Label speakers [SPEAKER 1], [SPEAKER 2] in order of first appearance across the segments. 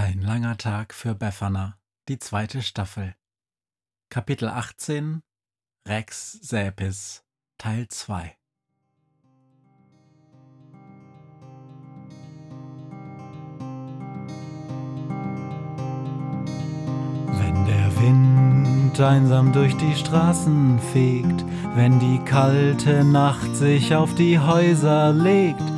[SPEAKER 1] Ein langer Tag für Befana, die zweite Staffel. Kapitel 18 Rex Säpis, Teil 2 Wenn der Wind einsam durch die Straßen fegt, wenn die kalte Nacht sich auf die Häuser legt,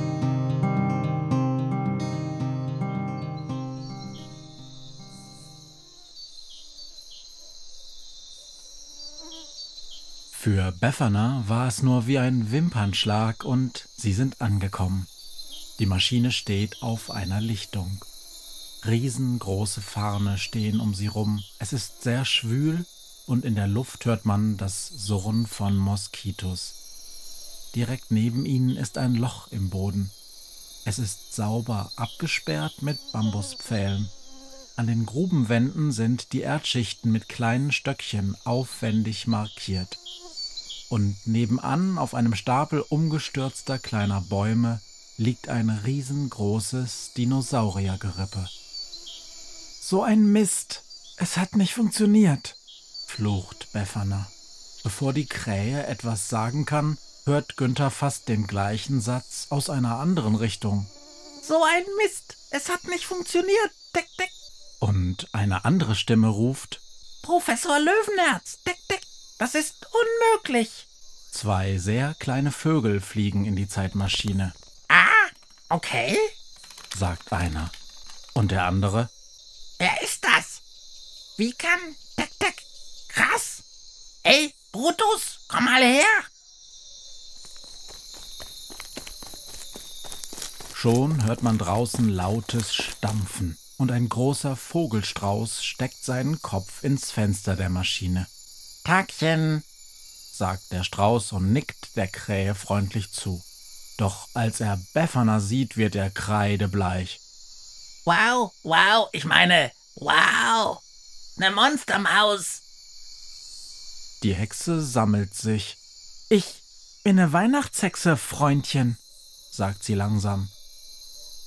[SPEAKER 1] Für Befana war es nur wie ein Wimpernschlag und sie sind angekommen. Die Maschine steht auf einer Lichtung. Riesengroße Farne stehen um sie rum. Es ist sehr schwül und in der Luft hört man das Surren von Moskitos. Direkt neben ihnen ist ein Loch im Boden. Es ist sauber abgesperrt mit Bambuspfählen. An den Grubenwänden sind die Erdschichten mit kleinen Stöckchen aufwendig markiert und nebenan auf einem Stapel umgestürzter kleiner Bäume liegt ein riesengroßes Dinosauriergerippe. So ein Mist! Es hat nicht funktioniert, flucht Befana. Bevor die Krähe etwas sagen kann, hört Günther fast den gleichen Satz aus einer anderen Richtung.
[SPEAKER 2] So ein Mist! Es hat nicht funktioniert! Deck, deck!
[SPEAKER 1] Und eine andere Stimme ruft:
[SPEAKER 2] Professor Löwenherz! Deck, deck! Das ist unmöglich.
[SPEAKER 1] Zwei sehr kleine Vögel fliegen in die Zeitmaschine.
[SPEAKER 2] Ah, okay,
[SPEAKER 1] sagt einer. Und der andere?
[SPEAKER 2] Wer ist das? Wie kann. Deck, deck. Krass. Ey, Brutus, komm mal her.
[SPEAKER 1] Schon hört man draußen lautes Stampfen und ein großer Vogelstrauß steckt seinen Kopf ins Fenster der Maschine.
[SPEAKER 2] Tagchen,
[SPEAKER 1] sagt der Strauß und nickt der Krähe freundlich zu. Doch als er Befana sieht, wird er kreidebleich.
[SPEAKER 2] Wow, wow, ich meine, wow, ne Monstermaus.
[SPEAKER 1] Die Hexe sammelt sich. Ich bin ne Weihnachtshexe, Freundchen, sagt sie langsam.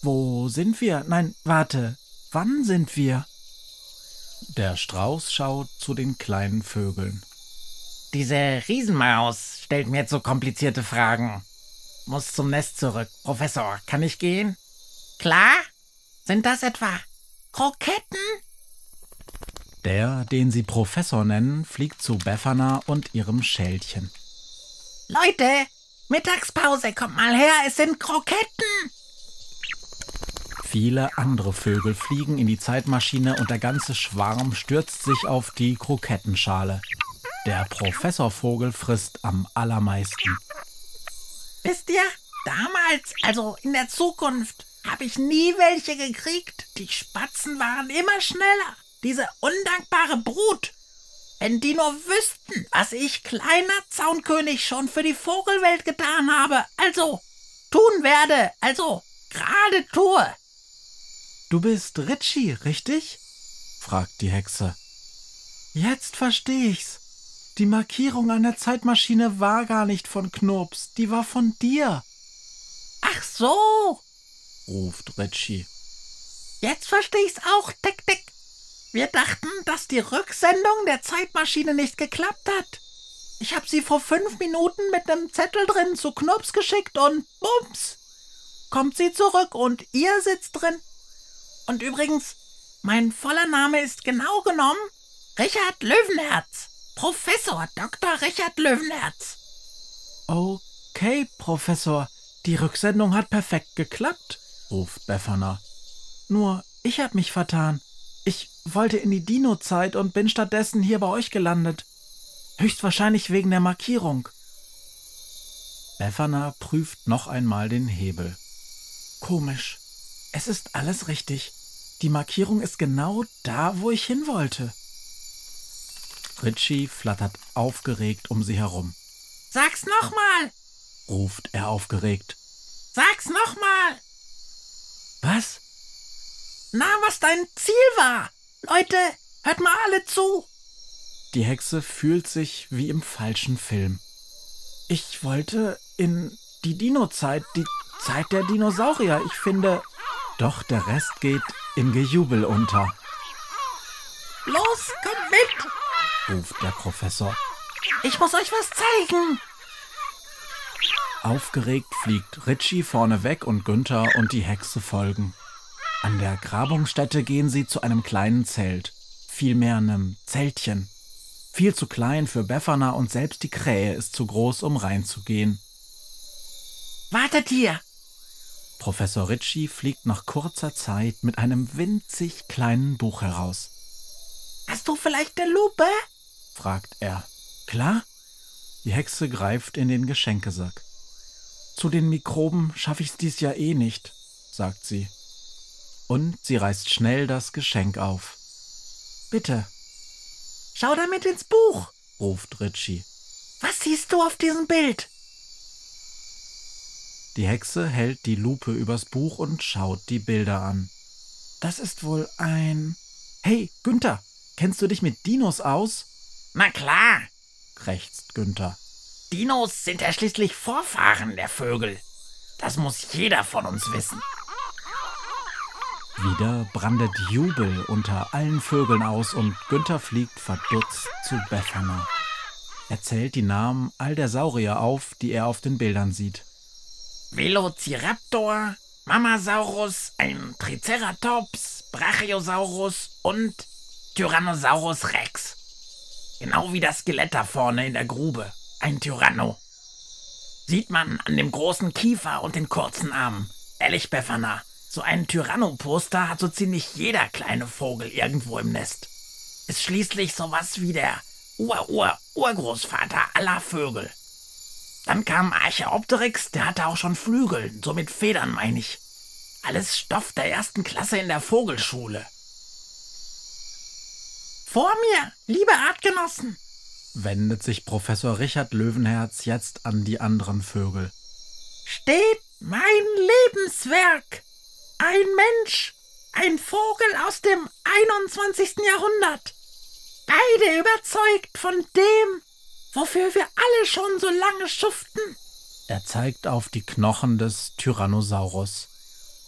[SPEAKER 1] Wo sind wir? Nein, warte, wann sind wir? Der Strauß schaut zu den kleinen Vögeln.
[SPEAKER 2] Diese Riesenmaus stellt mir zu komplizierte Fragen. Muss zum Nest zurück. Professor, kann ich gehen? Klar? Sind das etwa Kroketten?
[SPEAKER 1] Der, den sie Professor nennen, fliegt zu Befana und ihrem Schälchen.
[SPEAKER 2] Leute, Mittagspause, kommt mal her, es sind Kroketten!
[SPEAKER 1] Viele andere Vögel fliegen in die Zeitmaschine und der ganze Schwarm stürzt sich auf die Krokettenschale. Der Professorvogel frisst am allermeisten.
[SPEAKER 2] Wisst ihr, damals, also in der Zukunft, habe ich nie welche gekriegt. Die Spatzen waren immer schneller. Diese undankbare Brut. Wenn die nur wüssten, was ich, kleiner Zaunkönig, schon für die Vogelwelt getan habe. Also, tun werde. Also, gerade tue.
[SPEAKER 1] Du bist Ritchie, richtig? fragt die Hexe. Jetzt versteh ich's. Die Markierung an der Zeitmaschine war gar nicht von Knurps, die war von dir.
[SPEAKER 2] Ach so,
[SPEAKER 1] ruft Ritchie.
[SPEAKER 2] Jetzt versteh ich's auch, Dick Dick. Wir dachten, dass die Rücksendung der Zeitmaschine nicht geklappt hat. Ich hab sie vor fünf Minuten mit nem Zettel drin zu Knurps geschickt und bums, kommt sie zurück und ihr sitzt drin Und übrigens, mein voller Name ist genau genommen Richard Löwenherz. Professor Dr. Richard Löwenherz.
[SPEAKER 1] Okay, Professor, die Rücksendung hat perfekt geklappt, ruft Befana. Nur, ich hab mich vertan. Ich wollte in die Dino-Zeit und bin stattdessen hier bei euch gelandet. Höchstwahrscheinlich wegen der Markierung. Befana prüft noch einmal den Hebel. Komisch. Es ist alles richtig. Die Markierung ist genau da, wo ich hin wollte. Richie flattert aufgeregt um sie herum.
[SPEAKER 2] Sag's nochmal!
[SPEAKER 1] ruft er aufgeregt.
[SPEAKER 2] Sag's nochmal!
[SPEAKER 1] Was?
[SPEAKER 2] Na, was dein Ziel war! Leute, hört mal alle zu!
[SPEAKER 1] Die Hexe fühlt sich wie im falschen Film. Ich wollte in die Dino-Zeit, die Zeit der Dinosaurier. Ich finde. Doch der Rest geht im Gejubel unter.
[SPEAKER 2] Los, kommt mit!
[SPEAKER 1] ruft der Professor.
[SPEAKER 2] Ich muss euch was zeigen!
[SPEAKER 1] Aufgeregt fliegt Richie vorne weg und Günther und die Hexe folgen. An der Grabungsstätte gehen sie zu einem kleinen Zelt, vielmehr einem Zeltchen. Viel zu klein für Befana und selbst die Krähe ist zu groß, um reinzugehen.
[SPEAKER 2] Wartet hier!
[SPEAKER 1] Professor Ritchie fliegt nach kurzer Zeit mit einem winzig kleinen Buch heraus.
[SPEAKER 2] Hast du vielleicht eine Lupe?
[SPEAKER 1] fragt er. Klar? Die Hexe greift in den Geschenkesack. Zu den Mikroben schaffe ich's dies Jahr eh nicht, sagt sie. Und sie reißt schnell das Geschenk auf. Bitte,
[SPEAKER 2] Schau damit ins Buch!
[SPEAKER 1] ruft Ritchie.
[SPEAKER 2] Was siehst du auf diesem Bild?
[SPEAKER 1] Die Hexe hält die Lupe übers Buch und schaut die Bilder an. Das ist wohl ein. Hey, Günther, kennst du dich mit Dinos aus?
[SPEAKER 2] Na klar,
[SPEAKER 1] krächzt Günther.
[SPEAKER 2] Dinos sind ja schließlich Vorfahren der Vögel. Das muss jeder von uns wissen.
[SPEAKER 1] Wieder brandet Jubel unter allen Vögeln aus und Günther fliegt verdutzt zu Befana. Er zählt die Namen all der Saurier auf, die er auf den Bildern sieht.
[SPEAKER 2] Velociraptor, Mamasaurus, ein Triceratops, Brachiosaurus und Tyrannosaurus Rex. Genau wie das Skelett da vorne in der Grube. Ein Tyranno. Sieht man an dem großen Kiefer und den kurzen Armen. Ehrlich, Befana, so ein Tyranno-Poster hat so ziemlich jeder kleine Vogel irgendwo im Nest. Ist schließlich sowas wie der Ur-Ur-Urgroßvater aller Vögel. Dann kam Archaeopteryx, der hatte auch schon Flügel, so mit Federn meine ich. Alles Stoff der ersten Klasse in der Vogelschule. Vor mir, liebe Artgenossen,
[SPEAKER 1] wendet sich Professor Richard Löwenherz jetzt an die anderen Vögel.
[SPEAKER 2] steht mein Lebenswerk. Ein Mensch, ein Vogel aus dem 21. Jahrhundert. Beide überzeugt von dem, wofür wir alle schon so lange schuften
[SPEAKER 1] Er zeigt auf die Knochen des Tyrannosaurus.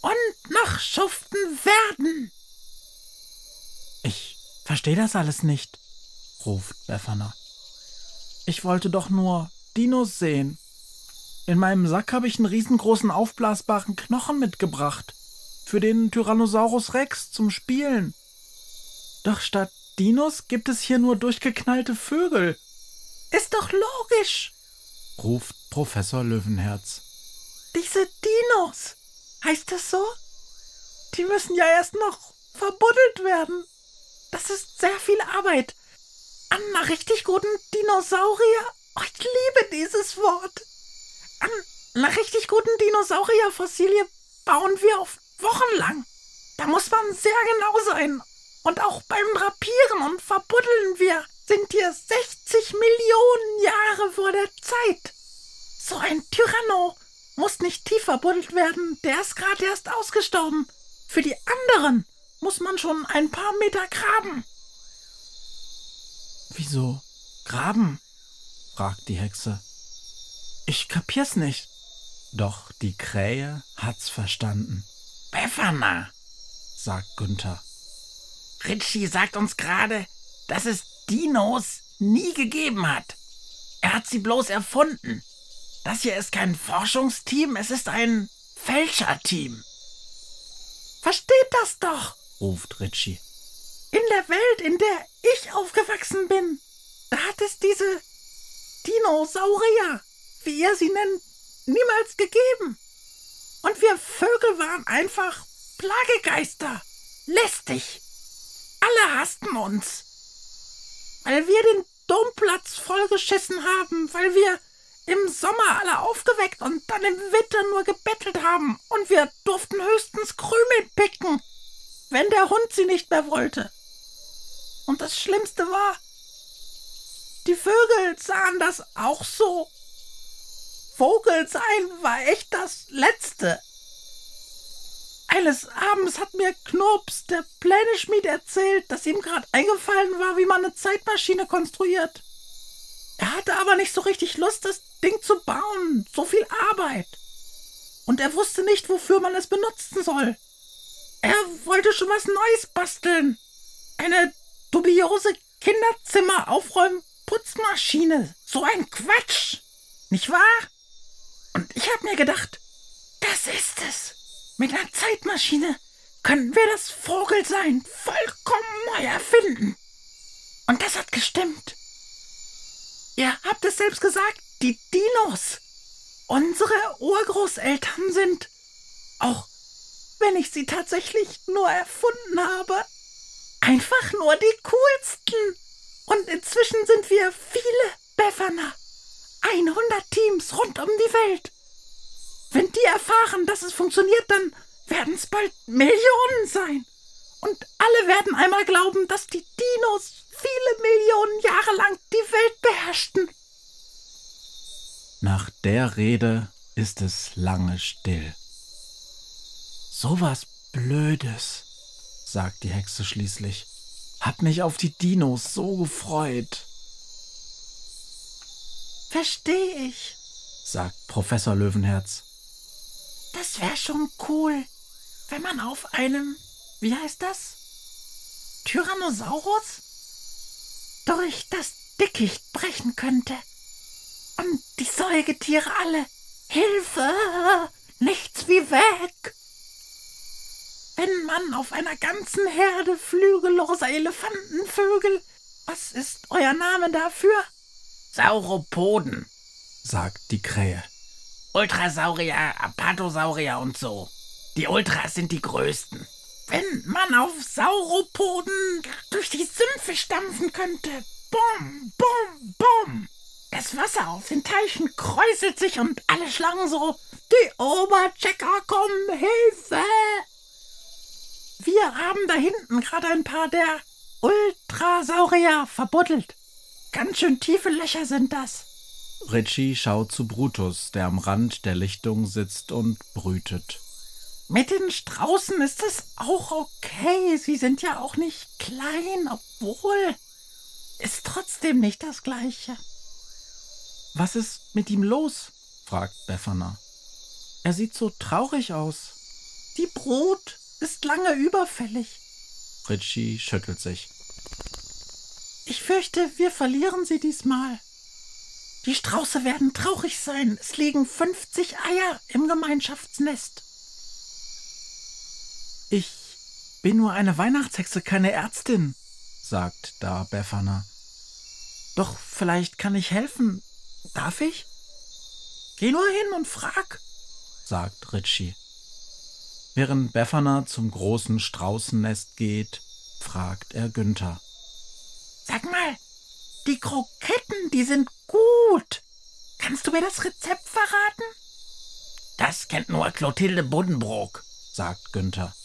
[SPEAKER 2] und noch schuften werden.
[SPEAKER 1] Ich verstehe das alles nicht, ruft Befana. Ich wollte doch nur Dinos sehen. In meinem Sack habe ich einen riesengroßen aufblasbaren Knochen mitgebracht. Für den Tyrannosaurus Rex zum Spielen. Doch statt Dinos gibt es hier nur durchgeknallte Vögel,
[SPEAKER 2] Ist doch logisch.
[SPEAKER 1] ruft Professor Löwenherz.
[SPEAKER 2] Diese Dinos, heißt das so? Die müssen ja erst noch verbuddelt werden. Das ist sehr viel Arbeit. An einer richtig guten Dinosaurier. Oh, ich liebe dieses Wort. An einer richtig guten Dinosaurierfossilie bauen wir auf wochenlang. Da muss man sehr genau sein. Und auch beim Drapieren und Verbuddeln wir sind hier 60 Millionen Jahre vor der Zeit. So ein Tyranno muss nicht tief verbuddelt werden, der ist gerade erst ausgestorben. Für die anderen muss man schon ein paar Meter graben.
[SPEAKER 1] Wieso? Graben? fragt die Hexe. Ich kapier's nicht. Doch die Krähe hat's verstanden,
[SPEAKER 2] Befana,
[SPEAKER 1] sagt Günther.
[SPEAKER 2] Ritchie sagt uns gerade, dass es Dinos nie gegeben hat. Er hat sie bloß erfunden. Das hier ist kein Forschungsteam, es ist ein Fälscherteam. Versteht das doch!
[SPEAKER 1] ruft Ritchie.
[SPEAKER 2] In der Welt, in der ich aufgewachsen bin, da hat es diese Dinosaurier, wie ihr sie nennt, niemals gegeben. Und wir Vögel waren einfach Plagegeister. Lästig. Alle hassten uns. Weil wir den Domplatz vollgeschissen haben, weil wir im Sommer alle aufgeweckt und dann im Winter nur gebettelt haben und wir durften höchstens Krümel picken, wenn der Hund sie nicht mehr wollte. Und das Schlimmste war, die Vögel sahen das auch so. Vogel sein war echt das Letzte. Eines Abends hat mir Knurps, der Pläneschmied, erzählt, dass ihm gerade eingefallen war, wie man eine Zeitmaschine konstruiert. Er hatte aber nicht so richtig Lust, das Ding zu bauen. So viel Arbeit. Und er wusste nicht, wofür man es benutzen soll. Er wollte schon was Neues basteln. Eine dubiose Kinderzimmer-Aufräumen-Putzmaschine. So ein Quatsch. Nicht wahr? Und ich habe mir gedacht, das ist es. Mit einer Zeitmaschine können wir das Vogelsein vollkommen neu erfinden. Und das hat gestimmt. Ihr habt es selbst gesagt, die Dinos. Unsere Urgroßeltern sind, auch wenn ich sie tatsächlich nur erfunden habe, einfach nur die coolsten. Und inzwischen sind wir viele Befferner. 100 Teams rund um die Welt. Wenn die erfahren, dass es funktioniert, dann werden es bald Millionen sein. Und alle werden einmal glauben, dass die Dinos viele Millionen Jahre lang die Welt beherrschten.
[SPEAKER 1] Nach der Rede ist es lange still. So was Blödes, sagt die Hexe schließlich. Hab mich auf die Dinos so gefreut.
[SPEAKER 2] Versteh ich,
[SPEAKER 1] sagt Professor Löwenherz.
[SPEAKER 2] Das wär schon cool, wenn man auf einem, wie heißt das? Tyrannosaurus? durch das Dickicht brechen könnte. Und die Säugetiere alle. Hilfe! Nichts wie weg! Wenn man auf einer ganzen Herde flügelloser Elefantenvögel. Was ist euer Name dafür?
[SPEAKER 3] Sauropoden,
[SPEAKER 1] sagt die Krähe.
[SPEAKER 3] Ultrasaurier, Apatosaurier und so. Die Ultras sind die größten.
[SPEAKER 2] Wenn man auf Sauropoden durch die Sümpfe stampfen könnte. Bum, bum, bum. Das Wasser auf den Teichen kräuselt sich und alle Schlangen so. Die Oberchecker kommen, Hilfe! Wir haben da hinten gerade ein paar der Ultrasaurier verbuddelt. Ganz schön tiefe Löcher sind das.
[SPEAKER 1] Ritchie schaut zu Brutus, der am Rand der Lichtung sitzt und brütet.
[SPEAKER 2] Mit den Straußen ist es auch okay. Sie sind ja auch nicht klein, obwohl ist trotzdem nicht das Gleiche.
[SPEAKER 1] Was ist mit ihm los? fragt Befana. Er sieht so traurig aus.
[SPEAKER 2] Die Brut ist lange überfällig.
[SPEAKER 1] Ritchie schüttelt sich.
[SPEAKER 2] Ich fürchte, wir verlieren sie diesmal. Die Strauße werden traurig sein. Es liegen 50 Eier im Gemeinschaftsnest.
[SPEAKER 1] Ich bin nur eine Weihnachtshexe, keine Ärztin, sagt da Befana. Doch vielleicht kann ich helfen. Darf ich?
[SPEAKER 2] Geh nur hin und frag,
[SPEAKER 1] sagt Ritchie. Während Befana zum großen Straußennest geht, fragt er Günther.
[SPEAKER 2] Sag mal, die Kroketten, die sind gut. Kannst du mir das Rezept verraten?
[SPEAKER 3] Das kennt nur Clotilde Buddenbrook,
[SPEAKER 1] sagt Günther.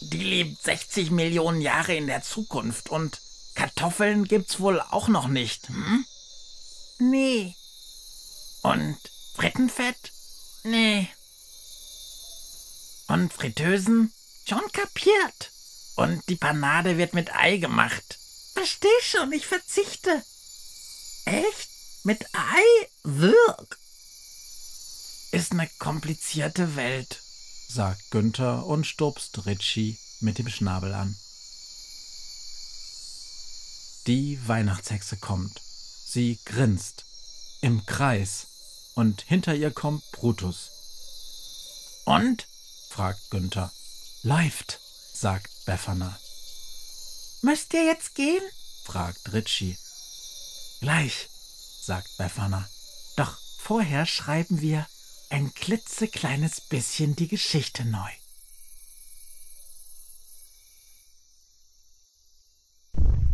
[SPEAKER 3] Die lebt 60 Millionen Jahre in der Zukunft und Kartoffeln gibt's wohl auch noch nicht, hm?
[SPEAKER 2] Nee.
[SPEAKER 3] Und Frittenfett? Nee. Und Fritteusen?
[SPEAKER 2] Schon kapiert.
[SPEAKER 3] Und die Panade wird mit Ei gemacht.
[SPEAKER 2] Versteh schon, ich verzichte. Echt? Mit Ei? Wirk.
[SPEAKER 3] Ist eine komplizierte Welt
[SPEAKER 1] sagt Günther und stupst Ritchie mit dem Schnabel an. Die Weihnachtshexe kommt. Sie grinst. Im Kreis. Und hinter ihr kommt Brutus.
[SPEAKER 3] Und?
[SPEAKER 1] fragt Günther. Läuft, sagt Befana.
[SPEAKER 2] Müsst ihr jetzt gehen?
[SPEAKER 1] fragt Ritchie. Gleich, sagt Befana. Doch vorher schreiben wir ein klitzekleines bisschen die Geschichte neu.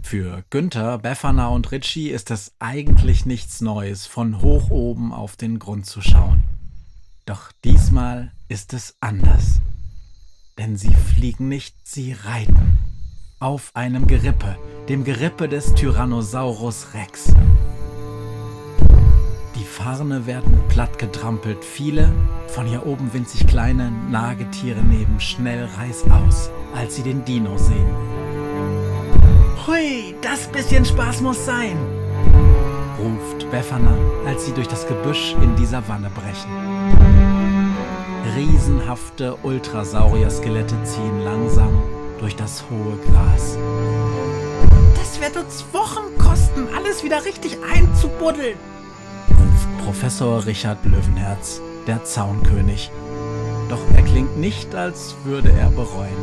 [SPEAKER 1] Für Günther, Befana und Ritchie ist es eigentlich nichts Neues, von hoch oben auf den Grund zu schauen. Doch diesmal ist es anders. Denn sie fliegen nicht, sie reiten. Auf einem Gerippe, dem Gerippe des Tyrannosaurus Rex. Farne werden plattgetrampelt, viele, von hier oben winzig kleine Nagetiere nehmen schnell reißaus, als sie den Dino sehen.
[SPEAKER 2] Hui, das bisschen Spaß muss sein,
[SPEAKER 1] ruft Befana, als sie durch das Gebüsch in die Savanne brechen. Riesenhafte Ultrasaurier-Skelette ziehen langsam durch das hohe Gras.
[SPEAKER 2] Das wird uns Wochen kosten, alles wieder richtig einzubuddeln,
[SPEAKER 1] ruft Professor Richard Löwenherz, der Zaunkönig. Doch er klingt nicht, als würde er bereuen.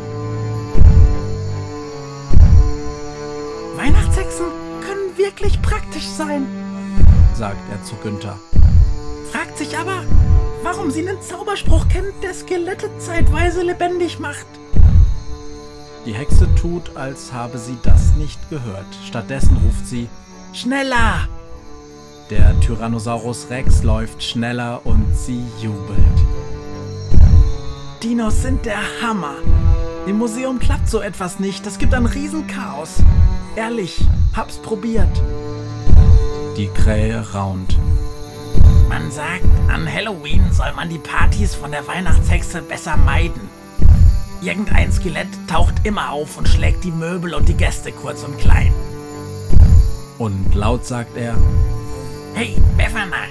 [SPEAKER 2] Weihnachtshexen können wirklich praktisch sein,
[SPEAKER 1] sagt er zu Günther.
[SPEAKER 2] Fragt sich aber, warum sie einen Zauberspruch kennt, der Skelette zeitweise lebendig macht.
[SPEAKER 1] Die Hexe tut, als habe sie das nicht gehört. Stattdessen ruft sie Schneller! Der Tyrannosaurus Rex läuft schneller und sie jubelt.
[SPEAKER 2] Dinos sind der Hammer. Im Museum klappt so etwas nicht. Das gibt ein Riesenchaos. Ehrlich, hab's probiert.
[SPEAKER 1] Die Krähe raunt.
[SPEAKER 3] Man sagt, an Halloween soll man die Partys von der Weihnachtshexe besser meiden. Irgendein Skelett taucht immer auf und schlägt die Möbel und die Gäste kurz und klein.
[SPEAKER 1] Und laut sagt er:
[SPEAKER 3] Hey, Befana,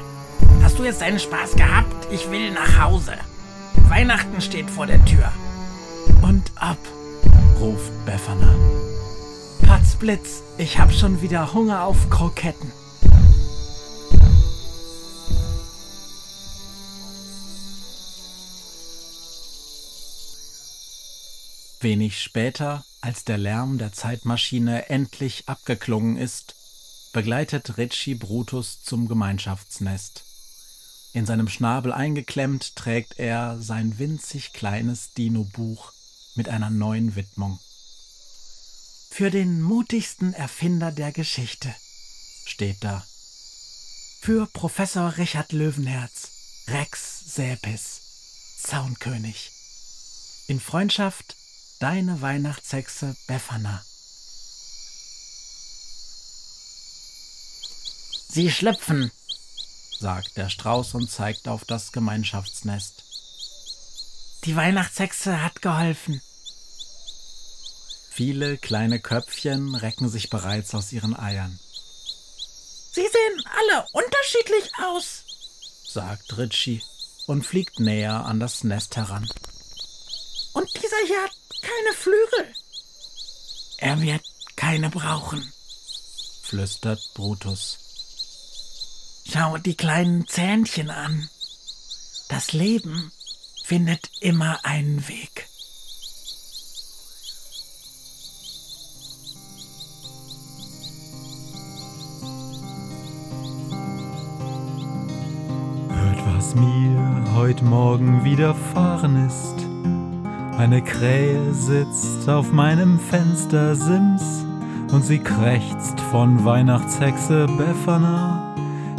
[SPEAKER 3] hast du jetzt deinen Spaß gehabt? Ich will nach Hause. Weihnachten steht vor der Tür.
[SPEAKER 1] Und ab, ruft Befana.
[SPEAKER 2] Patzblitz, ich hab schon wieder Hunger auf Kroketten.
[SPEAKER 1] Wenig später, als der Lärm der Zeitmaschine endlich abgeklungen ist, begleitet Ritchie Brutus zum Gemeinschaftsnest. In seinem Schnabel eingeklemmt trägt er sein winzig kleines Dino-Buch mit einer neuen Widmung.
[SPEAKER 2] Für den mutigsten Erfinder der Geschichte steht da. Für Professor Richard Löwenherz, Rex Säpis, Zaunkönig. In Freundschaft deine Weihnachtshexe Befana.
[SPEAKER 3] Sie schlüpfen,
[SPEAKER 1] sagt der Strauß und zeigt auf das Gemeinschaftsnest.
[SPEAKER 2] Die Weihnachtshexe hat geholfen.
[SPEAKER 1] Viele kleine Köpfchen recken sich bereits aus ihren Eiern.
[SPEAKER 2] Sie sehen alle unterschiedlich aus,
[SPEAKER 1] sagt Ritchie und fliegt näher an das Nest heran.
[SPEAKER 2] Und dieser hier hat keine Flügel.
[SPEAKER 3] Er wird keine brauchen,
[SPEAKER 1] flüstert Brutus.
[SPEAKER 3] Schau die kleinen Zähnchen an. Das Leben findet immer einen Weg.
[SPEAKER 4] Hört, was mir heute Morgen widerfahren ist. Eine Krähe sitzt auf meinem Fenstersims und sie krächzt von Weihnachtshexe Befana,